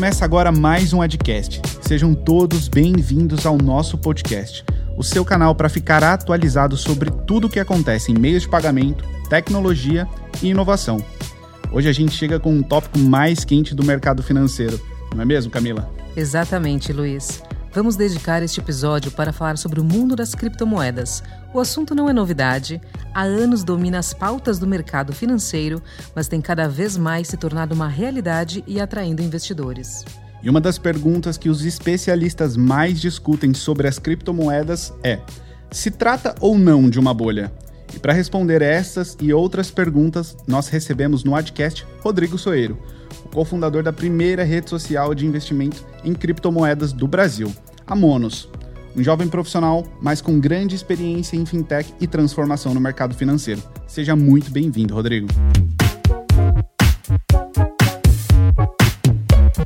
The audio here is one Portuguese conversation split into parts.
Começa agora mais um Adcast. Sejam todos bem-vindos ao nosso podcast, o seu canal para ficar atualizado sobre tudo o que acontece em meios de pagamento, tecnologia e inovação. Hoje a gente chega com um tópico mais quente do mercado financeiro, não é mesmo, Camila? Exatamente, Luiz. Vamos dedicar este episódio para falar sobre o mundo das criptomoedas. O assunto não é novidade, há anos domina as pautas do mercado financeiro, mas tem cada vez mais se tornado uma realidade e atraindo investidores. E uma das perguntas que os especialistas mais discutem sobre as criptomoedas é: se trata ou não de uma bolha? E para responder essas e outras perguntas, nós recebemos no Adcast Rodrigo Soeiro cofundador da primeira rede social de investimento em criptomoedas do Brasil, a Monos. Um jovem profissional, mas com grande experiência em fintech e transformação no mercado financeiro. Seja muito bem-vindo, Rodrigo.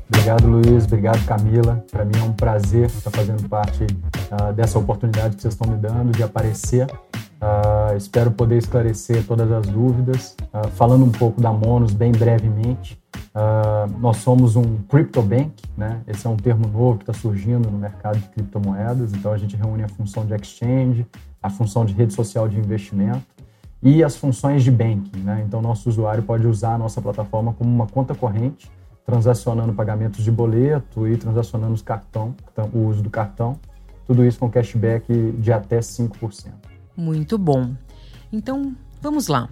Obrigado, Luiz. Obrigado, Camila. Para mim é um prazer estar fazendo parte uh, dessa oportunidade que vocês estão me dando de aparecer. Uh, espero poder esclarecer todas as dúvidas. Uh, falando um pouco da Monos bem brevemente, Uh, nós somos um crypto bank, né? Esse é um termo novo que está surgindo no mercado de criptomoedas. Então a gente reúne a função de exchange, a função de rede social de investimento e as funções de banking, né? Então nosso usuário pode usar a nossa plataforma como uma conta corrente, transacionando pagamentos de boleto e transacionando os cartão, o uso do cartão. Tudo isso com cashback de até 5%. Muito bom. Então, vamos lá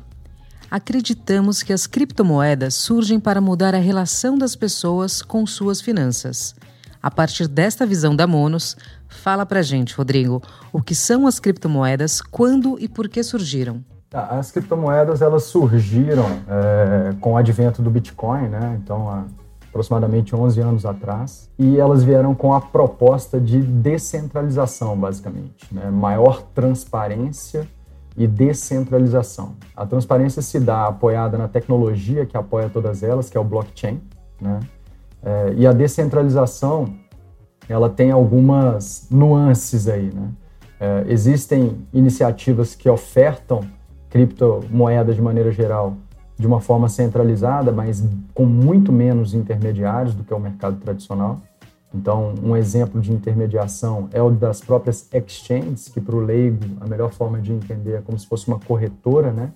acreditamos que as criptomoedas surgem para mudar a relação das pessoas com suas finanças. A partir desta visão da Monos, fala pra gente, Rodrigo, o que são as criptomoedas, quando e por que surgiram? Tá, as criptomoedas elas surgiram é, com o advento do Bitcoin, né? Então, aproximadamente 11 anos atrás, e elas vieram com a proposta de descentralização, basicamente, né? maior transparência e descentralização. A transparência se dá apoiada na tecnologia que apoia todas elas, que é o blockchain, né? É, e a descentralização, ela tem algumas nuances aí, né? É, existem iniciativas que ofertam criptomoedas de maneira geral de uma forma centralizada, mas com muito menos intermediários do que o mercado tradicional. Então, um exemplo de intermediação é o das próprias exchanges, que para o leigo a melhor forma de entender é como se fosse uma corretora, né?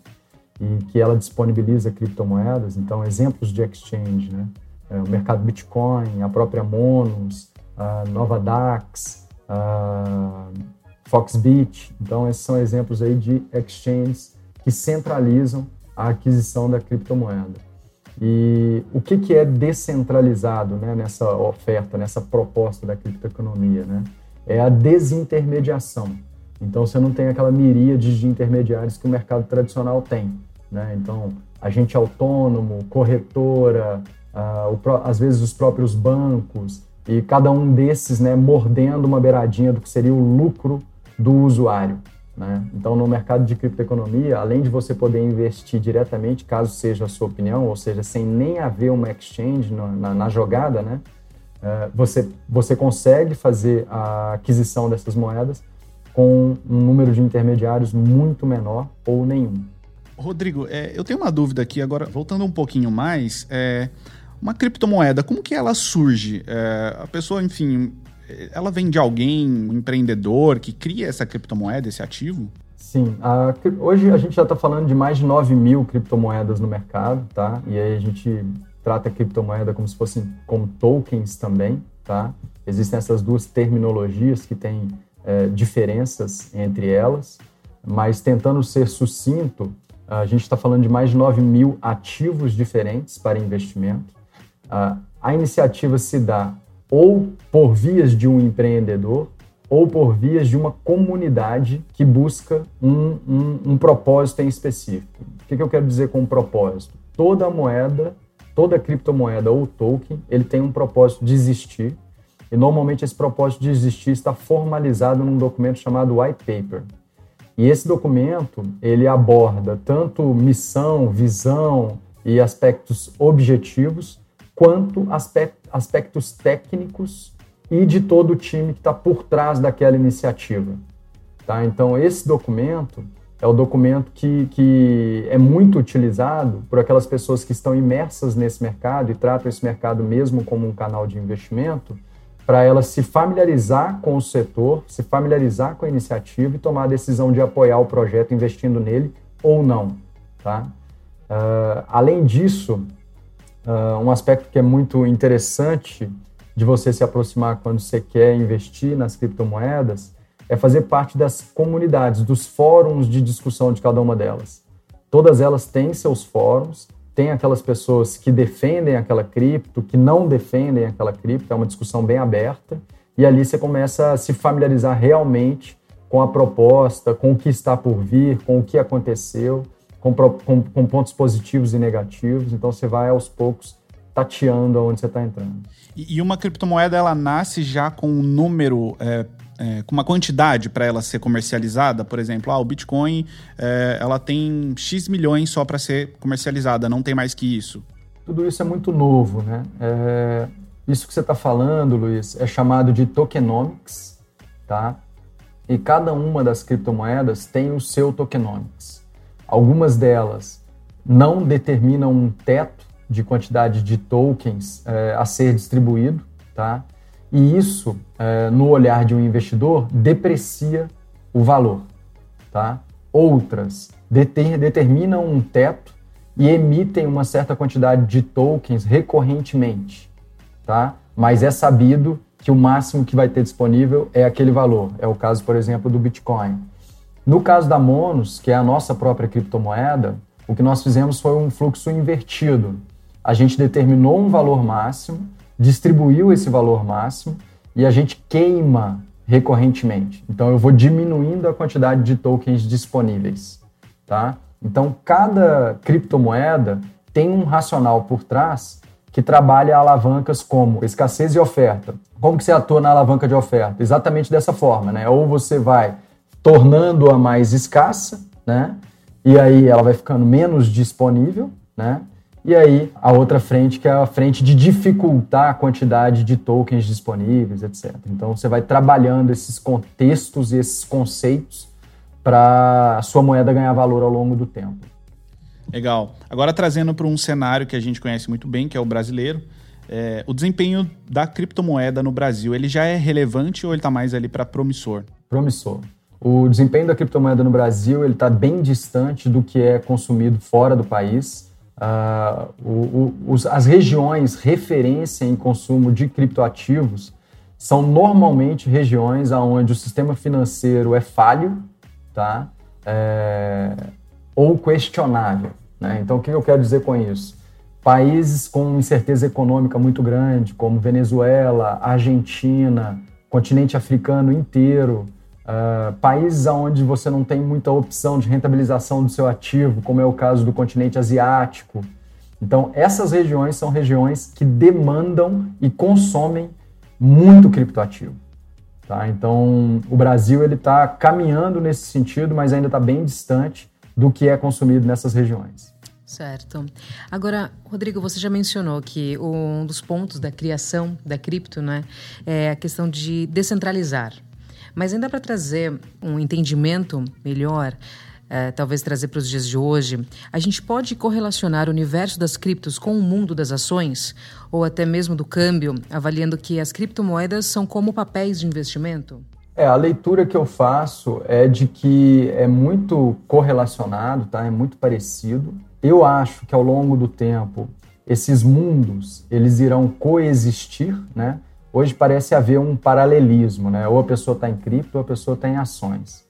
E que ela disponibiliza criptomoedas. Então, exemplos de exchange, né? É, o mercado Bitcoin, a própria Monos, a Nova Dax, a Foxbit. Então, esses são exemplos aí de exchanges que centralizam a aquisição da criptomoeda. E o que, que é descentralizado né, nessa oferta, nessa proposta da criptoeconomia? Né? É a desintermediação. Então, você não tem aquela miríade de intermediários que o mercado tradicional tem. Né? Então, agente autônomo, corretora, uh, o, às vezes os próprios bancos, e cada um desses né, mordendo uma beiradinha do que seria o lucro do usuário. Né? Então, no mercado de criptoeconomia, além de você poder investir diretamente, caso seja a sua opinião, ou seja, sem nem haver uma exchange na, na jogada, né? Uh, você, você consegue fazer a aquisição dessas moedas com um número de intermediários muito menor ou nenhum. Rodrigo, é, eu tenho uma dúvida aqui agora, voltando um pouquinho mais. É, uma criptomoeda, como que ela surge? É, a pessoa, enfim, ela vem de alguém, um empreendedor que cria essa criptomoeda, esse ativo? Sim, a, hoje a gente já está falando de mais de 9 mil criptomoedas no mercado, tá? E aí a gente trata a criptomoeda como se fossem como tokens também, tá? Existem essas duas terminologias que têm é, diferenças entre elas, mas tentando ser sucinto, a gente está falando de mais de 9 mil ativos diferentes para investimento. a iniciativa se dá ou por vias de um empreendedor, ou por vias de uma comunidade que busca um, um, um propósito em específico. O que, que eu quero dizer com propósito? Toda moeda, toda criptomoeda ou token, ele tem um propósito de existir, e normalmente esse propósito de existir está formalizado num documento chamado white paper. E esse documento, ele aborda tanto missão, visão e aspectos objetivos, quanto aspectos técnicos e de todo o time que está por trás daquela iniciativa. Tá? Então, esse documento é o documento que, que é muito utilizado por aquelas pessoas que estão imersas nesse mercado e tratam esse mercado mesmo como um canal de investimento, para elas se familiarizar com o setor, se familiarizar com a iniciativa e tomar a decisão de apoiar o projeto investindo nele ou não. Tá? Uh, além disso, uh, um aspecto que é muito interessante de você se aproximar quando você quer investir nas criptomoedas é fazer parte das comunidades, dos fóruns de discussão de cada uma delas. Todas elas têm seus fóruns, tem aquelas pessoas que defendem aquela cripto, que não defendem aquela cripto, é uma discussão bem aberta, e ali você começa a se familiarizar realmente com a proposta, com o que está por vir, com o que aconteceu, com, com, com pontos positivos e negativos. Então você vai aos poucos tateando aonde você está entrando. E, uma criptomoeda ela nasce já com um número é, é, com uma quantidade para ela ser comercializada, por exemplo, ah, o Bitcoin é, ela tem X milhões só para ser comercializada, não tem mais que isso. Tudo isso é muito novo, né? É, isso que você está falando, Luiz, é chamado de tokenomics, tá? E cada uma das criptomoedas tem o seu tokenomics. Algumas delas não determinam um teto de quantidade de tokens é, a ser distribuído, tá? E isso, é, no olhar de um investidor, deprecia o valor. Tá? Outras deter, determinam um teto e emitem uma certa quantidade de tokens recorrentemente. Tá? Mas é sabido que o máximo que vai ter disponível é aquele valor. É o caso, por exemplo, do Bitcoin. No caso da Monos, que é a nossa própria criptomoeda, o que nós fizemos foi um fluxo invertido. A gente determinou um valor máximo distribuiu esse valor máximo e a gente queima recorrentemente. Então eu vou diminuindo a quantidade de tokens disponíveis, tá? Então cada criptomoeda tem um racional por trás que trabalha alavancas como escassez e oferta. Como que você atua na alavanca de oferta? Exatamente dessa forma, né? Ou você vai tornando-a mais escassa, né? E aí ela vai ficando menos disponível, né? E aí, a outra frente, que é a frente de dificultar a quantidade de tokens disponíveis, etc. Então, você vai trabalhando esses contextos e esses conceitos para a sua moeda ganhar valor ao longo do tempo. Legal. Agora, trazendo para um cenário que a gente conhece muito bem, que é o brasileiro, é, o desempenho da criptomoeda no Brasil, ele já é relevante ou ele está mais ali para promissor? Promissor. O desempenho da criptomoeda no Brasil ele está bem distante do que é consumido fora do país. Uh, o, o, os, as regiões referência em consumo de criptoativos são normalmente regiões onde o sistema financeiro é falho tá? É, ou questionável. Né? Então, o que eu quero dizer com isso? Países com incerteza econômica muito grande, como Venezuela, Argentina, continente africano inteiro, Uh, países onde você não tem muita opção de rentabilização do seu ativo, como é o caso do continente asiático. Então, essas regiões são regiões que demandam e consomem muito criptoativo. Tá? Então, o Brasil ele está caminhando nesse sentido, mas ainda está bem distante do que é consumido nessas regiões. Certo. Agora, Rodrigo, você já mencionou que um dos pontos da criação da cripto né, é a questão de descentralizar. Mas ainda para trazer um entendimento melhor, é, talvez trazer para os dias de hoje, a gente pode correlacionar o universo das criptos com o mundo das ações, ou até mesmo do câmbio, avaliando que as criptomoedas são como papéis de investimento? É, a leitura que eu faço é de que é muito correlacionado, tá? É muito parecido. Eu acho que ao longo do tempo esses mundos eles irão coexistir, né? Hoje parece haver um paralelismo, né? Ou a pessoa está em cripto ou a pessoa está em ações.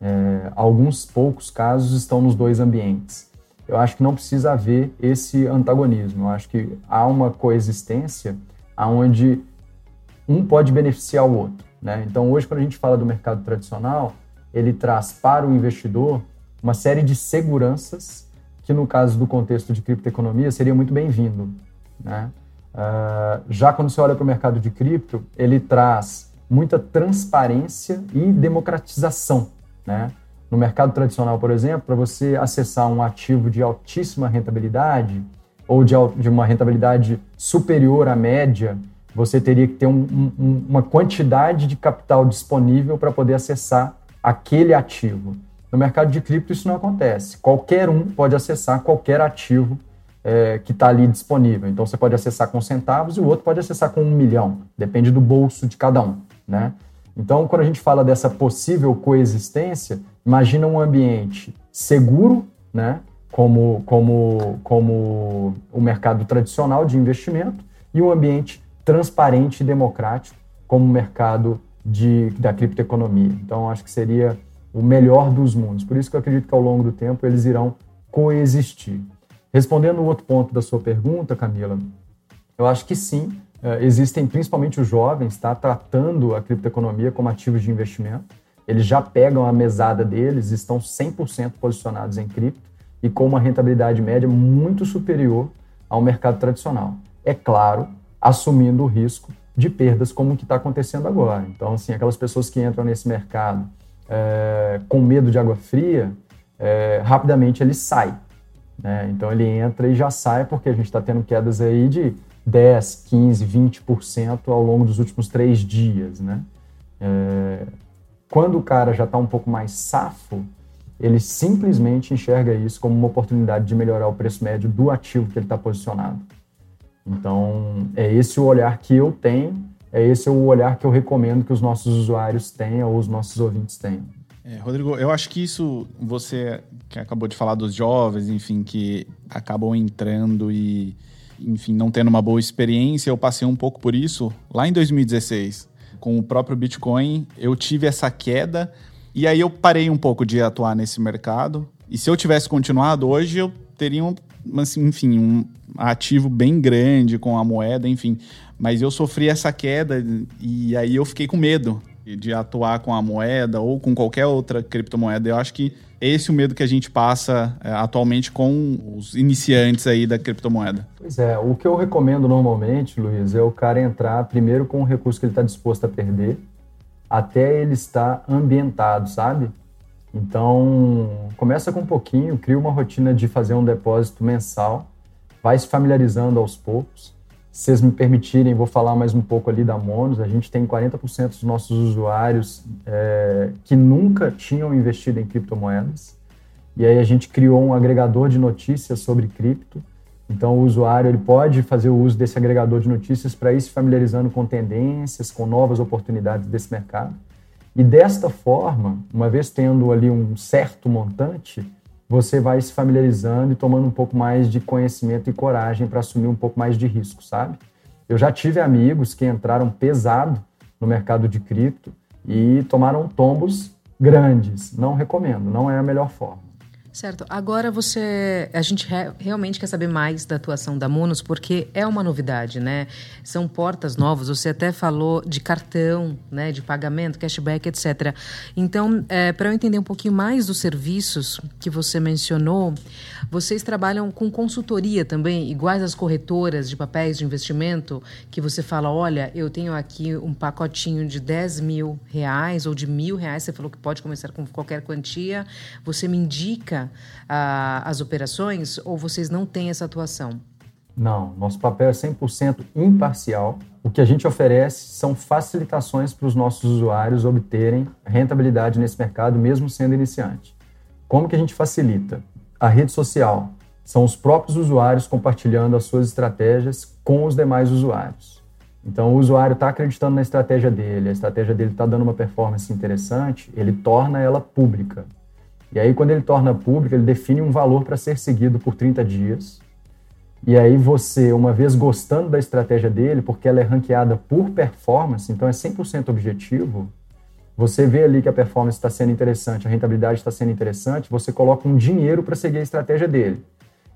É, alguns poucos casos estão nos dois ambientes. Eu acho que não precisa haver esse antagonismo. Eu acho que há uma coexistência onde um pode beneficiar o outro. Né? Então, hoje, quando a gente fala do mercado tradicional, ele traz para o investidor uma série de seguranças que, no caso do contexto de criptoeconomia, seria muito bem-vindo. Né? Uh, já quando você olha para o mercado de cripto, ele traz muita transparência e democratização. Né? No mercado tradicional, por exemplo, para você acessar um ativo de altíssima rentabilidade ou de, de uma rentabilidade superior à média, você teria que ter um, um, uma quantidade de capital disponível para poder acessar aquele ativo. No mercado de cripto isso não acontece. Qualquer um pode acessar qualquer ativo é, que está ali disponível. Então você pode acessar com centavos e o outro pode acessar com um milhão. Depende do bolso de cada um, né? Então, quando a gente fala dessa possível coexistência, imagina um ambiente seguro, né? Como, como, como o mercado tradicional de investimento, e um ambiente transparente e democrático, como o mercado de, da criptoeconomia. Então, acho que seria o melhor dos mundos. Por isso que eu acredito que ao longo do tempo eles irão coexistir. Respondendo o outro ponto da sua pergunta, Camila, eu acho que sim, é, existem principalmente os jovens tá, tratando a criptoeconomia como ativos de investimento. Eles já pegam a mesada deles, estão 100% posicionados em cripto e com uma rentabilidade média muito superior ao mercado tradicional. É claro, assumindo o risco de perdas como o que está acontecendo agora. Então, assim, aquelas pessoas que entram nesse mercado é, com medo de água fria, é, rapidamente ele sai. Né? Então ele entra e já sai porque a gente está tendo quedas aí de 10, 15, 20% ao longo dos últimos três dias. Né? É, quando o cara já está um pouco mais safo, ele simplesmente enxerga isso como uma oportunidade de melhorar o preço médio do ativo que ele está posicionado. Então, é esse o olhar que eu tenho, é esse o olhar que eu recomendo que os nossos usuários tenham ou os nossos ouvintes tenham. É, Rodrigo, eu acho que isso, você que acabou de falar dos jovens, enfim, que acabam entrando e, enfim, não tendo uma boa experiência, eu passei um pouco por isso lá em 2016. Com o próprio Bitcoin, eu tive essa queda e aí eu parei um pouco de atuar nesse mercado. E se eu tivesse continuado hoje, eu teria, um, assim, enfim, um ativo bem grande com a moeda, enfim. Mas eu sofri essa queda e aí eu fiquei com medo de atuar com a moeda ou com qualquer outra criptomoeda. Eu acho que esse é o medo que a gente passa é, atualmente com os iniciantes aí da criptomoeda. Pois é, o que eu recomendo normalmente, Luiz, é o cara entrar primeiro com o recurso que ele está disposto a perder, até ele estar ambientado, sabe? Então, começa com um pouquinho, cria uma rotina de fazer um depósito mensal, vai se familiarizando aos poucos se vocês me permitirem, vou falar mais um pouco ali da Monos. A gente tem 40% dos nossos usuários é, que nunca tinham investido em criptomoedas. E aí a gente criou um agregador de notícias sobre cripto. Então o usuário ele pode fazer o uso desse agregador de notícias para ir se familiarizando com tendências, com novas oportunidades desse mercado. E desta forma, uma vez tendo ali um certo montante, você vai se familiarizando e tomando um pouco mais de conhecimento e coragem para assumir um pouco mais de risco, sabe? Eu já tive amigos que entraram pesado no mercado de cripto e tomaram tombos grandes. Não recomendo, não é a melhor forma. Certo. Agora você, a gente re, realmente quer saber mais da atuação da Monos porque é uma novidade, né? São portas novas. Você até falou de cartão, né, de pagamento, cashback, etc. Então, é, para eu entender um pouquinho mais dos serviços que você mencionou, vocês trabalham com consultoria também, iguais às corretoras de papéis de investimento, que você fala, olha, eu tenho aqui um pacotinho de 10 mil reais ou de mil reais. Você falou que pode começar com qualquer quantia. Você me indica as operações ou vocês não têm essa atuação? Não, nosso papel é 100% imparcial. O que a gente oferece são facilitações para os nossos usuários obterem rentabilidade nesse mercado, mesmo sendo iniciante. Como que a gente facilita? A rede social. São os próprios usuários compartilhando as suas estratégias com os demais usuários. Então, o usuário está acreditando na estratégia dele, a estratégia dele está dando uma performance interessante, ele torna ela pública. E aí, quando ele torna público, ele define um valor para ser seguido por 30 dias. E aí, você, uma vez gostando da estratégia dele, porque ela é ranqueada por performance, então é 100% objetivo, você vê ali que a performance está sendo interessante, a rentabilidade está sendo interessante, você coloca um dinheiro para seguir a estratégia dele.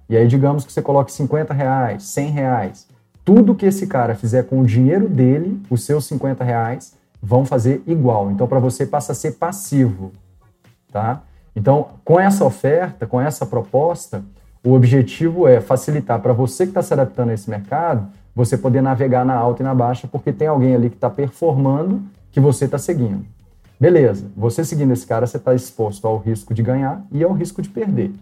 E aí, digamos que você coloque 50 reais, 100 reais. Tudo que esse cara fizer com o dinheiro dele, os seus 50 reais, vão fazer igual. Então, para você, passa a ser passivo, tá? Então, com essa oferta, com essa proposta, o objetivo é facilitar para você que está se adaptando a esse mercado, você poder navegar na alta e na baixa, porque tem alguém ali que está performando que você está seguindo. Beleza, você seguindo esse cara, você está exposto ao risco de ganhar e ao risco de perder.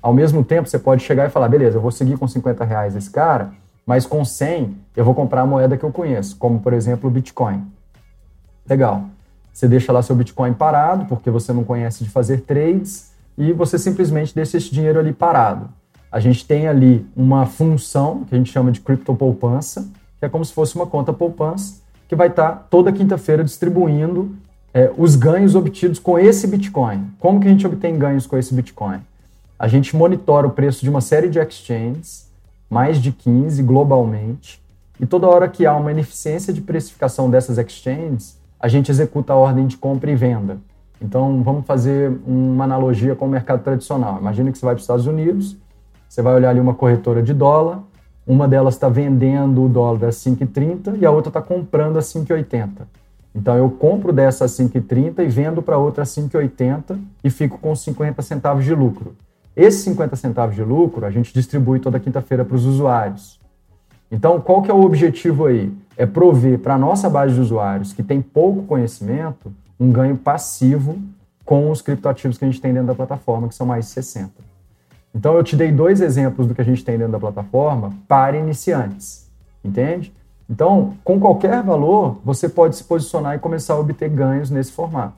Ao mesmo tempo, você pode chegar e falar: beleza, eu vou seguir com 50 reais esse cara, mas com 100 eu vou comprar a moeda que eu conheço, como por exemplo o Bitcoin. Legal. Você deixa lá seu Bitcoin parado, porque você não conhece de fazer trades, e você simplesmente deixa esse dinheiro ali parado. A gente tem ali uma função que a gente chama de criptopoupança, que é como se fosse uma conta poupança, que vai estar toda quinta-feira distribuindo é, os ganhos obtidos com esse Bitcoin. Como que a gente obtém ganhos com esse Bitcoin? A gente monitora o preço de uma série de exchanges, mais de 15 globalmente, e toda hora que há uma ineficiência de precificação dessas exchanges, a gente executa a ordem de compra e venda. Então, vamos fazer uma analogia com o mercado tradicional. Imagina que você vai para os Estados Unidos, você vai olhar ali uma corretora de dólar, uma delas está vendendo o dólar a 5,30 e a outra está comprando a 5,80. Então, eu compro dessa a 5,30 e vendo para outra a 5,80 e fico com 50 centavos de lucro. Esses 50 centavos de lucro a gente distribui toda quinta-feira para os usuários. Então, qual que é o objetivo aí? É prover para a nossa base de usuários que tem pouco conhecimento um ganho passivo com os criptoativos que a gente tem dentro da plataforma, que são mais de 60. Então, eu te dei dois exemplos do que a gente tem dentro da plataforma para iniciantes, entende? Então, com qualquer valor, você pode se posicionar e começar a obter ganhos nesse formato.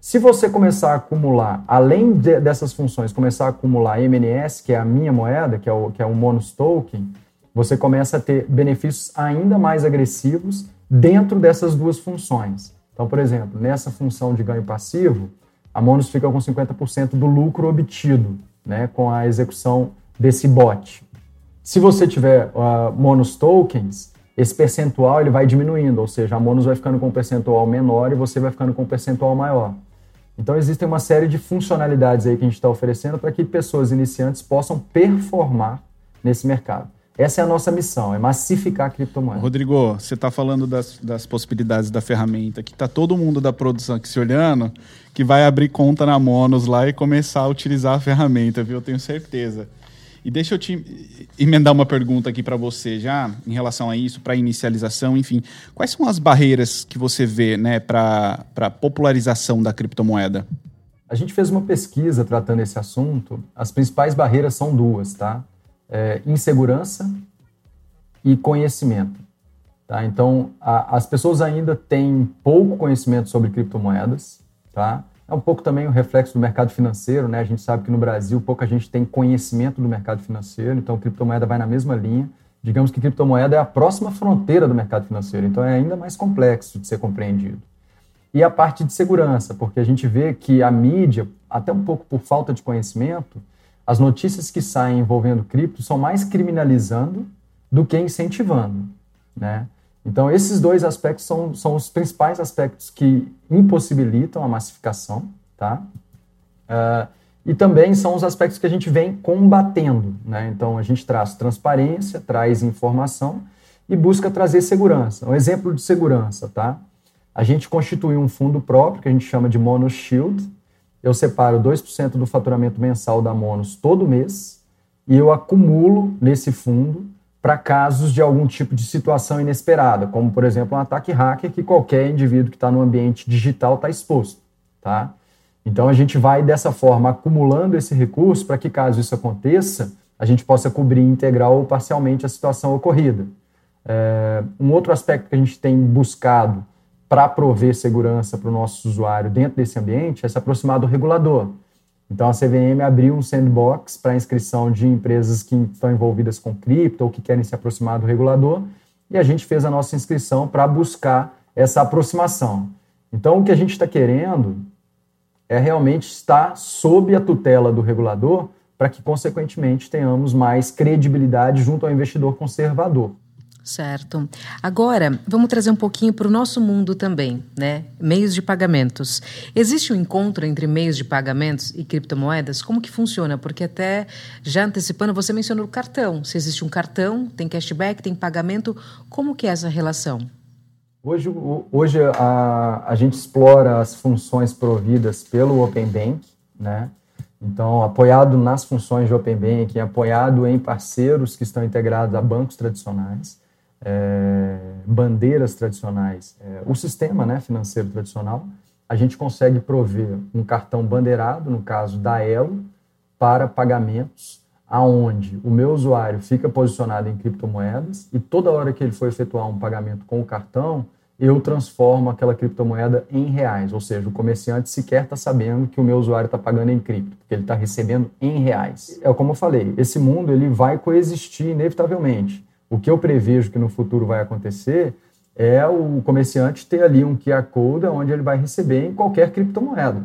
Se você começar a acumular, além de, dessas funções, começar a acumular MNS, que é a minha moeda, que é o, que é o Monos Token, você começa a ter benefícios ainda mais agressivos dentro dessas duas funções. Então, por exemplo, nessa função de ganho passivo, a Monos fica com 50% do lucro obtido né, com a execução desse bot. Se você tiver uh, Monos tokens, esse percentual ele vai diminuindo, ou seja, a Monos vai ficando com um percentual menor e você vai ficando com um percentual maior. Então, existem uma série de funcionalidades aí que a gente está oferecendo para que pessoas iniciantes possam performar nesse mercado. Essa é a nossa missão, é massificar a criptomoeda. Rodrigo, você está falando das, das, possibilidades da ferramenta, que está todo mundo da produção aqui se olhando, que vai abrir conta na Monos lá e começar a utilizar a ferramenta, viu? Eu tenho certeza. E deixa eu te emendar uma pergunta aqui para você já, em relação a isso, para inicialização, enfim. Quais são as barreiras que você vê né, para a popularização da criptomoeda? A gente fez uma pesquisa tratando esse assunto. As principais barreiras são duas, tá? É, insegurança e conhecimento. Tá? Então, a, as pessoas ainda têm pouco conhecimento sobre criptomoedas. Tá? É um pouco também o reflexo do mercado financeiro. Né? A gente sabe que no Brasil pouca gente tem conhecimento do mercado financeiro, então criptomoeda vai na mesma linha. Digamos que criptomoeda é a próxima fronteira do mercado financeiro, então é ainda mais complexo de ser compreendido. E a parte de segurança, porque a gente vê que a mídia, até um pouco por falta de conhecimento, as notícias que saem envolvendo cripto são mais criminalizando do que incentivando, né? Então, esses dois aspectos são, são os principais aspectos que impossibilitam a massificação, tá? Uh, e também são os aspectos que a gente vem combatendo, né? Então, a gente traz transparência, traz informação e busca trazer segurança. Um exemplo de segurança, tá? A gente constituiu um fundo próprio que a gente chama de Mono Shield, eu separo 2% do faturamento mensal da Monos todo mês e eu acumulo nesse fundo para casos de algum tipo de situação inesperada, como, por exemplo, um ataque hacker que qualquer indivíduo que está no ambiente digital está exposto. Tá? Então, a gente vai, dessa forma, acumulando esse recurso para que, caso isso aconteça, a gente possa cobrir integral ou parcialmente a situação ocorrida. É, um outro aspecto que a gente tem buscado para prover segurança para o nosso usuário dentro desse ambiente é se aproximar do regulador. Então, a CVM abriu um sandbox para inscrição de empresas que estão envolvidas com cripto ou que querem se aproximar do regulador, e a gente fez a nossa inscrição para buscar essa aproximação. Então, o que a gente está querendo é realmente estar sob a tutela do regulador para que, consequentemente, tenhamos mais credibilidade junto ao investidor conservador. Certo. Agora, vamos trazer um pouquinho para o nosso mundo também, né? Meios de pagamentos. Existe um encontro entre meios de pagamentos e criptomoedas? Como que funciona? Porque até já antecipando, você mencionou o cartão. Se existe um cartão, tem cashback, tem pagamento, como que é essa relação? Hoje, hoje a, a gente explora as funções providas pelo Open Bank, né? Então, apoiado nas funções de Open Banking, apoiado em parceiros que estão integrados a bancos tradicionais é, bandeiras tradicionais, é, o sistema né, financeiro tradicional, a gente consegue prover um cartão bandeirado, no caso da Elo, para pagamentos, aonde o meu usuário fica posicionado em criptomoedas e toda hora que ele for efetuar um pagamento com o cartão, eu transformo aquela criptomoeda em reais. Ou seja, o comerciante sequer está sabendo que o meu usuário está pagando em cripto, porque ele está recebendo em reais. É como eu falei, esse mundo ele vai coexistir inevitavelmente. O que eu prevejo que no futuro vai acontecer é o comerciante ter ali um QR Code onde ele vai receber em qualquer criptomoeda.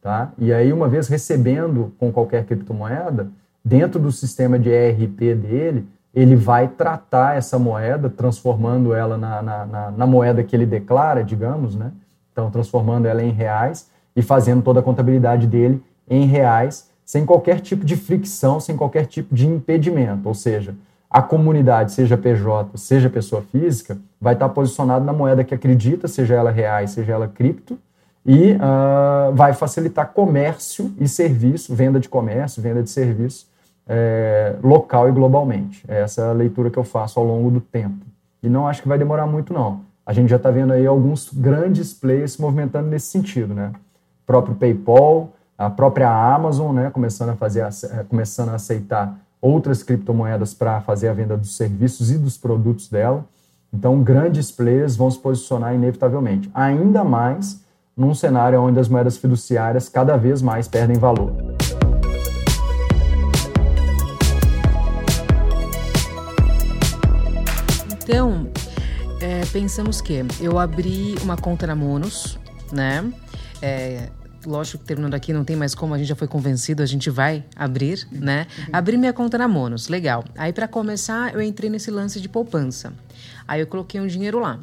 Tá? E aí, uma vez recebendo com qualquer criptomoeda, dentro do sistema de ERP dele, ele vai tratar essa moeda, transformando ela na, na, na, na, moeda que ele declara, digamos, né? Então, transformando ela em reais e fazendo toda a contabilidade dele em reais, sem qualquer tipo de fricção, sem qualquer tipo de impedimento. Ou seja, a comunidade, seja PJ, seja pessoa física, vai estar posicionada na moeda que acredita, seja ela reais, seja ela cripto, e uh, vai facilitar comércio e serviço, venda de comércio, venda de serviço é, local e globalmente. É essa a leitura que eu faço ao longo do tempo. E não acho que vai demorar muito, não. A gente já está vendo aí alguns grandes players se movimentando nesse sentido, né? O próprio PayPal, a própria Amazon, né? Começando a fazer, começando a aceitar outras criptomoedas para fazer a venda dos serviços e dos produtos dela. Então, grandes players vão se posicionar inevitavelmente. Ainda mais num cenário onde as moedas fiduciárias cada vez mais perdem valor. Então, é, pensamos que eu abri uma conta na Monos, né? É, lógico que terminando aqui não tem mais como, a gente já foi convencido, a gente vai abrir, né? Abri minha conta na Monos, legal. Aí para começar, eu entrei nesse lance de poupança. Aí eu coloquei um dinheiro lá.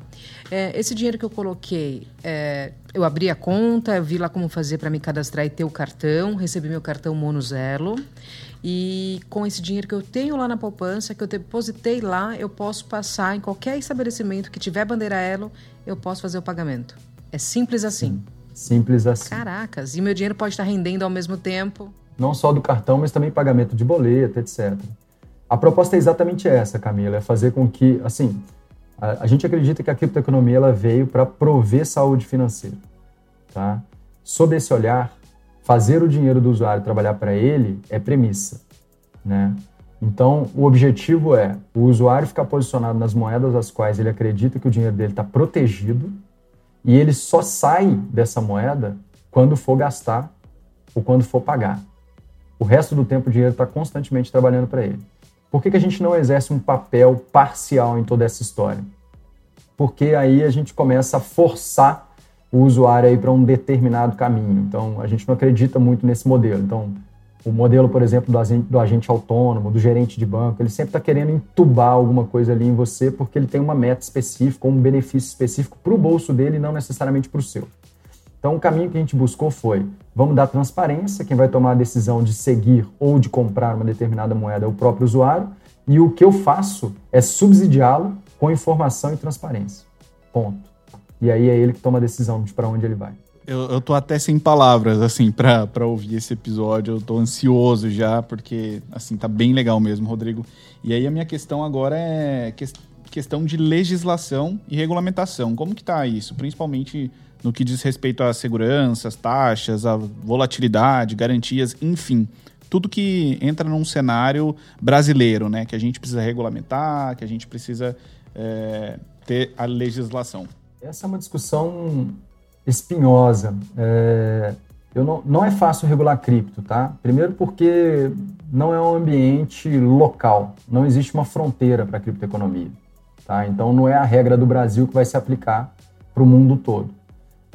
É, esse dinheiro que eu coloquei, é, eu abri a conta, vi lá como fazer para me cadastrar e ter o cartão, recebi meu cartão Monos Elo. E com esse dinheiro que eu tenho lá na poupança, que eu depositei lá, eu posso passar em qualquer estabelecimento que tiver bandeira Elo, eu posso fazer o pagamento. É simples assim. Simples assim. Caracas, e meu dinheiro pode estar rendendo ao mesmo tempo. Não só do cartão, mas também pagamento de boleto, etc. A proposta é exatamente essa, Camila, é fazer com que, assim, a, a gente acredita que a criptoeconomia ela veio para prover saúde financeira, tá? Sob esse olhar, fazer o dinheiro do usuário trabalhar para ele é premissa, né? Então, o objetivo é o usuário ficar posicionado nas moedas às quais ele acredita que o dinheiro dele está protegido e ele só sai dessa moeda quando for gastar ou quando for pagar. O resto do tempo o dinheiro está constantemente trabalhando para ele. Por que, que a gente não exerce um papel parcial em toda essa história? Porque aí a gente começa a forçar o usuário para um determinado caminho. Então, a gente não acredita muito nesse modelo. Então, o modelo, por exemplo, do agente, autônomo, do gerente de banco, ele sempre está querendo entubar alguma coisa ali em você porque ele tem uma meta específica, um benefício específico para o bolso dele e não necessariamente para o seu. Então, o caminho que a gente buscou foi: vamos dar transparência, quem vai tomar a decisão de seguir ou de comprar uma determinada moeda é o próprio usuário, e o que eu faço é subsidiá-lo com informação e transparência. Ponto. E aí é ele que toma a decisão de para onde ele vai. Eu, eu tô até sem palavras, assim, pra, pra ouvir esse episódio. Eu tô ansioso já, porque, assim, tá bem legal mesmo, Rodrigo. E aí a minha questão agora é que, questão de legislação e regulamentação. Como que tá isso? Principalmente no que diz respeito às seguranças, taxas, a volatilidade, garantias, enfim. Tudo que entra num cenário brasileiro, né? Que a gente precisa regulamentar, que a gente precisa é, ter a legislação. Essa é uma discussão espinhosa. É, eu não, não é fácil regular cripto, tá? Primeiro porque não é um ambiente local, não existe uma fronteira para a criptoeconomia, tá? Então não é a regra do Brasil que vai se aplicar para o mundo todo.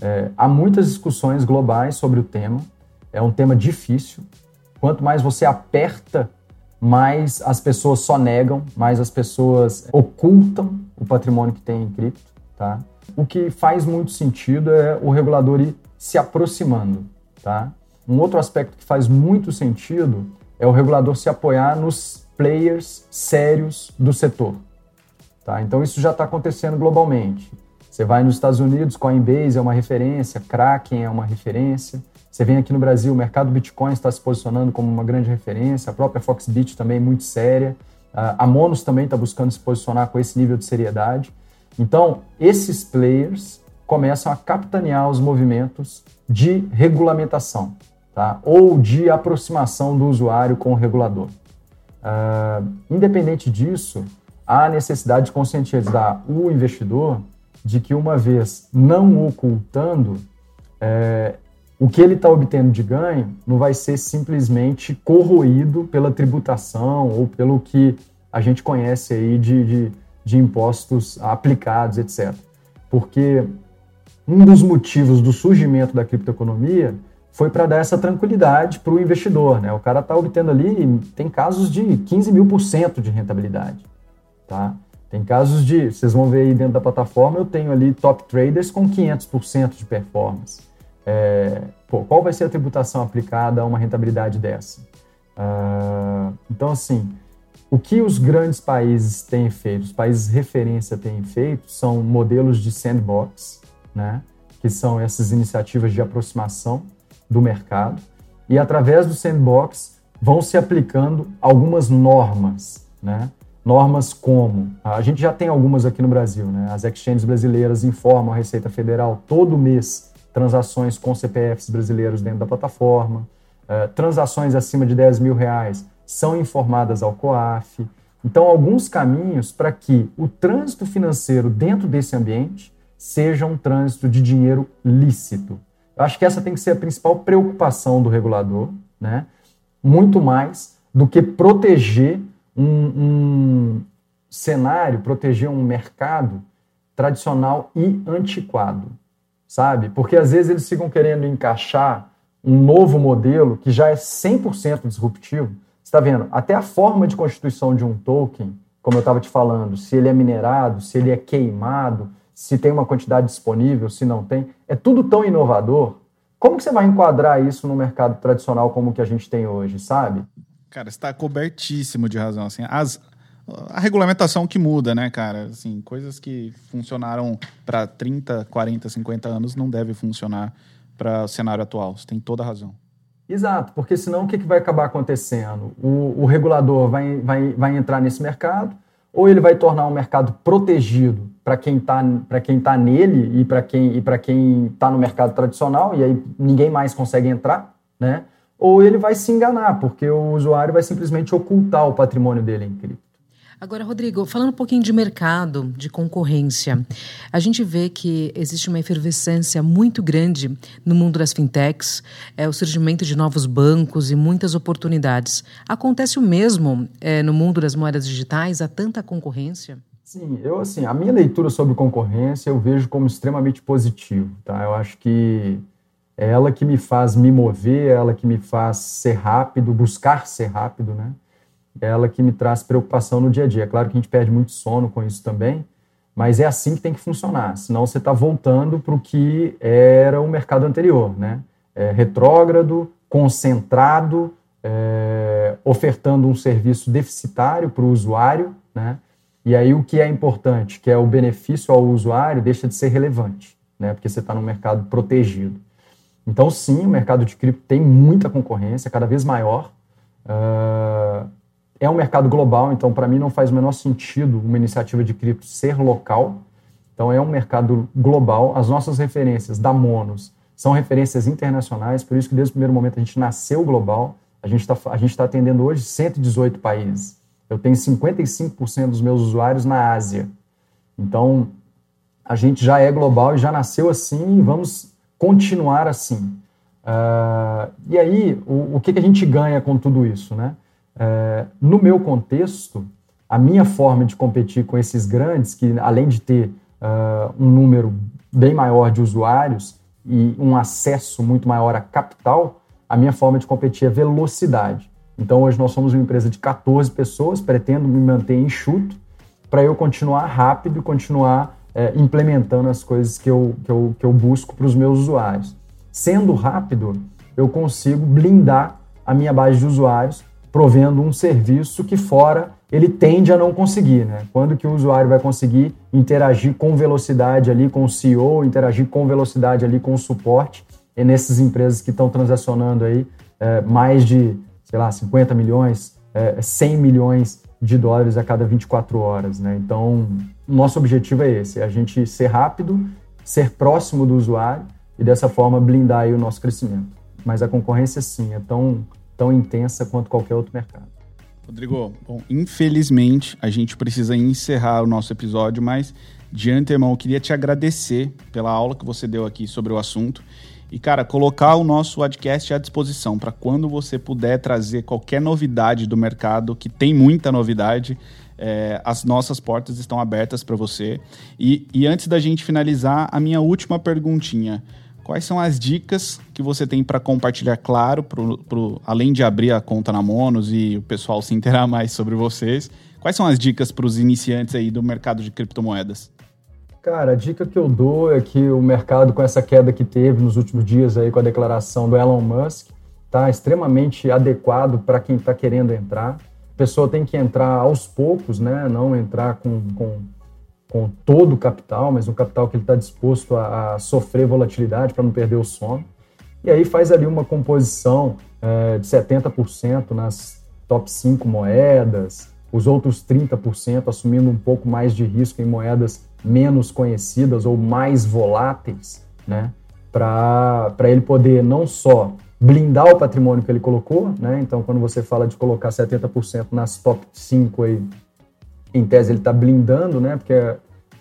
É, há muitas discussões globais sobre o tema, é um tema difícil. Quanto mais você aperta, mais as pessoas só negam, mais as pessoas ocultam o patrimônio que tem em cripto, tá? O que faz muito sentido é o regulador ir se aproximando, tá? Um outro aspecto que faz muito sentido é o regulador se apoiar nos players sérios do setor, tá? Então isso já está acontecendo globalmente. Você vai nos Estados Unidos, Coinbase é uma referência, Kraken é uma referência. Você vem aqui no Brasil, o mercado Bitcoin está se posicionando como uma grande referência, a própria Foxbit também muito séria. A Monos também está buscando se posicionar com esse nível de seriedade. Então, esses players começam a capitanear os movimentos de regulamentação, tá? ou de aproximação do usuário com o regulador. Uh, independente disso, há necessidade de conscientizar o investidor de que uma vez não ocultando, é, o que ele está obtendo de ganho não vai ser simplesmente corroído pela tributação ou pelo que a gente conhece aí de, de, de impostos aplicados, etc. Porque um dos motivos do surgimento da criptoeconomia foi para dar essa tranquilidade para o investidor. Né? O cara está obtendo ali, tem casos de 15 mil por cento de rentabilidade. Tá? Tem casos de, vocês vão ver aí dentro da plataforma, eu tenho ali top traders com 500% de performance. É, pô, qual vai ser a tributação aplicada a uma rentabilidade dessa? Uh, então, assim, o que os grandes países têm feito, os países referência têm feito, são modelos de sandbox, né, que são essas iniciativas de aproximação do mercado, e através do sandbox vão se aplicando algumas normas, né? Normas como a gente já tem algumas aqui no Brasil, né? As exchanges brasileiras informam a Receita Federal todo mês transações com CPFs brasileiros dentro da plataforma, uh, transações acima de 10 mil reais são informadas ao COAF. Então, alguns caminhos para que o trânsito financeiro dentro desse ambiente seja um trânsito de dinheiro lícito. Eu acho que essa tem que ser a principal preocupação do regulador, né? muito mais do que proteger um, um cenário, proteger um mercado tradicional e antiquado, sabe? Porque às vezes eles ficam querendo encaixar um novo modelo que já é 100% disruptivo. Está vendo? Até a forma de constituição de um token, como eu estava te falando, se ele é minerado, se ele é queimado, se tem uma quantidade disponível, se não tem, é tudo tão inovador. Como que você vai enquadrar isso no mercado tradicional como o que a gente tem hoje, sabe? Cara, está cobertíssimo de razão. Assim, as, a regulamentação que muda, né, cara? Assim, coisas que funcionaram para 30, 40, 50 anos não devem funcionar para o cenário atual. Você tem toda a razão. Exato, porque senão o que, que vai acabar acontecendo? O, o regulador vai, vai, vai entrar nesse mercado, ou ele vai tornar um mercado protegido para quem está tá nele e para quem e quem está no mercado tradicional e aí ninguém mais consegue entrar, né? Ou ele vai se enganar porque o usuário vai simplesmente ocultar o patrimônio dele em cripto. Agora, Rodrigo, falando um pouquinho de mercado, de concorrência, a gente vê que existe uma efervescência muito grande no mundo das fintechs, é, o surgimento de novos bancos e muitas oportunidades. Acontece o mesmo é, no mundo das moedas digitais? Há tanta concorrência? Sim, eu assim, a minha leitura sobre concorrência eu vejo como extremamente positivo, tá? Eu acho que é ela que me faz me mover, é ela que me faz ser rápido, buscar ser rápido, né? Ela que me traz preocupação no dia a dia. É claro que a gente perde muito sono com isso também, mas é assim que tem que funcionar, senão você está voltando para o que era o mercado anterior, né? É, retrógrado, concentrado, é, ofertando um serviço deficitário para o usuário, né? E aí o que é importante, que é o benefício ao usuário, deixa de ser relevante, né? Porque você está num mercado protegido. Então, sim, o mercado de cripto tem muita concorrência, cada vez maior. Uh, é um mercado global, então para mim não faz o menor sentido uma iniciativa de cripto ser local. Então é um mercado global. As nossas referências da Monos são referências internacionais, por isso que desde o primeiro momento a gente nasceu global. A gente está tá atendendo hoje 118 países. Eu tenho 55% dos meus usuários na Ásia. Então, a gente já é global e já nasceu assim e vamos continuar assim. Uh, e aí, o, o que, que a gente ganha com tudo isso? Né? Uh, no meu contexto, a minha forma de competir com esses grandes, que além de ter uh, um número bem maior de usuários e um acesso muito maior a capital, a minha forma de competir é velocidade. Então hoje nós somos uma empresa de 14 pessoas, pretendo me manter enxuto para eu continuar rápido e continuar é, implementando as coisas que eu, que eu, que eu busco para os meus usuários. Sendo rápido, eu consigo blindar a minha base de usuários, provendo um serviço que fora ele tende a não conseguir. Né? Quando que o usuário vai conseguir interagir com velocidade ali com o CEO, interagir com velocidade ali com o suporte, e nessas empresas que estão transacionando aí é, mais de sei lá, 50 milhões, é, 100 milhões de dólares a cada 24 horas. Né? Então, nosso objetivo é esse: é a gente ser rápido, ser próximo do usuário e dessa forma blindar o nosso crescimento. Mas a concorrência, sim, é tão, tão intensa quanto qualquer outro mercado. Rodrigo, bom, infelizmente a gente precisa encerrar o nosso episódio, mas de antemão eu queria te agradecer pela aula que você deu aqui sobre o assunto e, cara, colocar o nosso podcast à disposição para quando você puder trazer qualquer novidade do mercado, que tem muita novidade, é, as nossas portas estão abertas para você. E, e antes da gente finalizar, a minha última perguntinha. Quais são as dicas que você tem para compartilhar, claro, pro, pro, além de abrir a conta na Monos e o pessoal se inteirar mais sobre vocês? Quais são as dicas para os iniciantes aí do mercado de criptomoedas? Cara, a dica que eu dou é que o mercado, com essa queda que teve nos últimos dias aí com a declaração do Elon Musk, está extremamente adequado para quem está querendo entrar. A pessoa tem que entrar aos poucos, né? Não entrar com, com com todo o capital, mas um capital que ele está disposto a, a, sofrer volatilidade para não perder o sono. E aí faz ali uma composição é, de 70% nas top 5 moedas, os outros 30% assumindo um pouco mais de risco em moedas menos conhecidas ou mais voláteis, né? Para ele poder não só blindar o patrimônio que ele colocou, né? Então, quando você fala de colocar 70% nas top 5 aí, em tese ele está blindando, né? Porque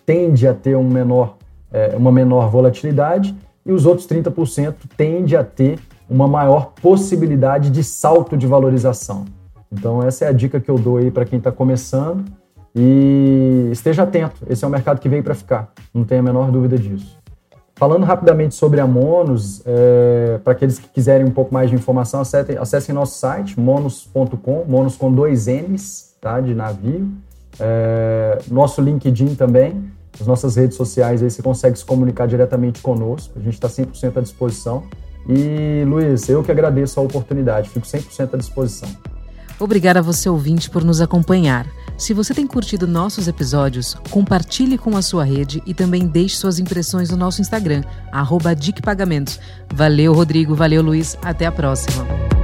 tende a ter um menor, é, uma menor volatilidade e os outros 30% tende a ter uma maior possibilidade de salto de valorização. Então essa é a dica que eu dou aí para quem está começando e esteja atento. Esse é um mercado que veio para ficar, não tenha a menor dúvida disso. Falando rapidamente sobre a Monos, é, para aqueles que quiserem um pouco mais de informação, acessem, acessem nosso site, monos.com, monos com dois N's, tá, de navio. É, nosso LinkedIn também, as nossas redes sociais aí você consegue se comunicar diretamente conosco, a gente está 100% à disposição. E Luiz, eu que agradeço a oportunidade, fico 100% à disposição. Obrigada a você ouvinte por nos acompanhar. Se você tem curtido nossos episódios, compartilhe com a sua rede e também deixe suas impressões no nosso Instagram, arroba Valeu, Rodrigo. Valeu, Luiz. Até a próxima.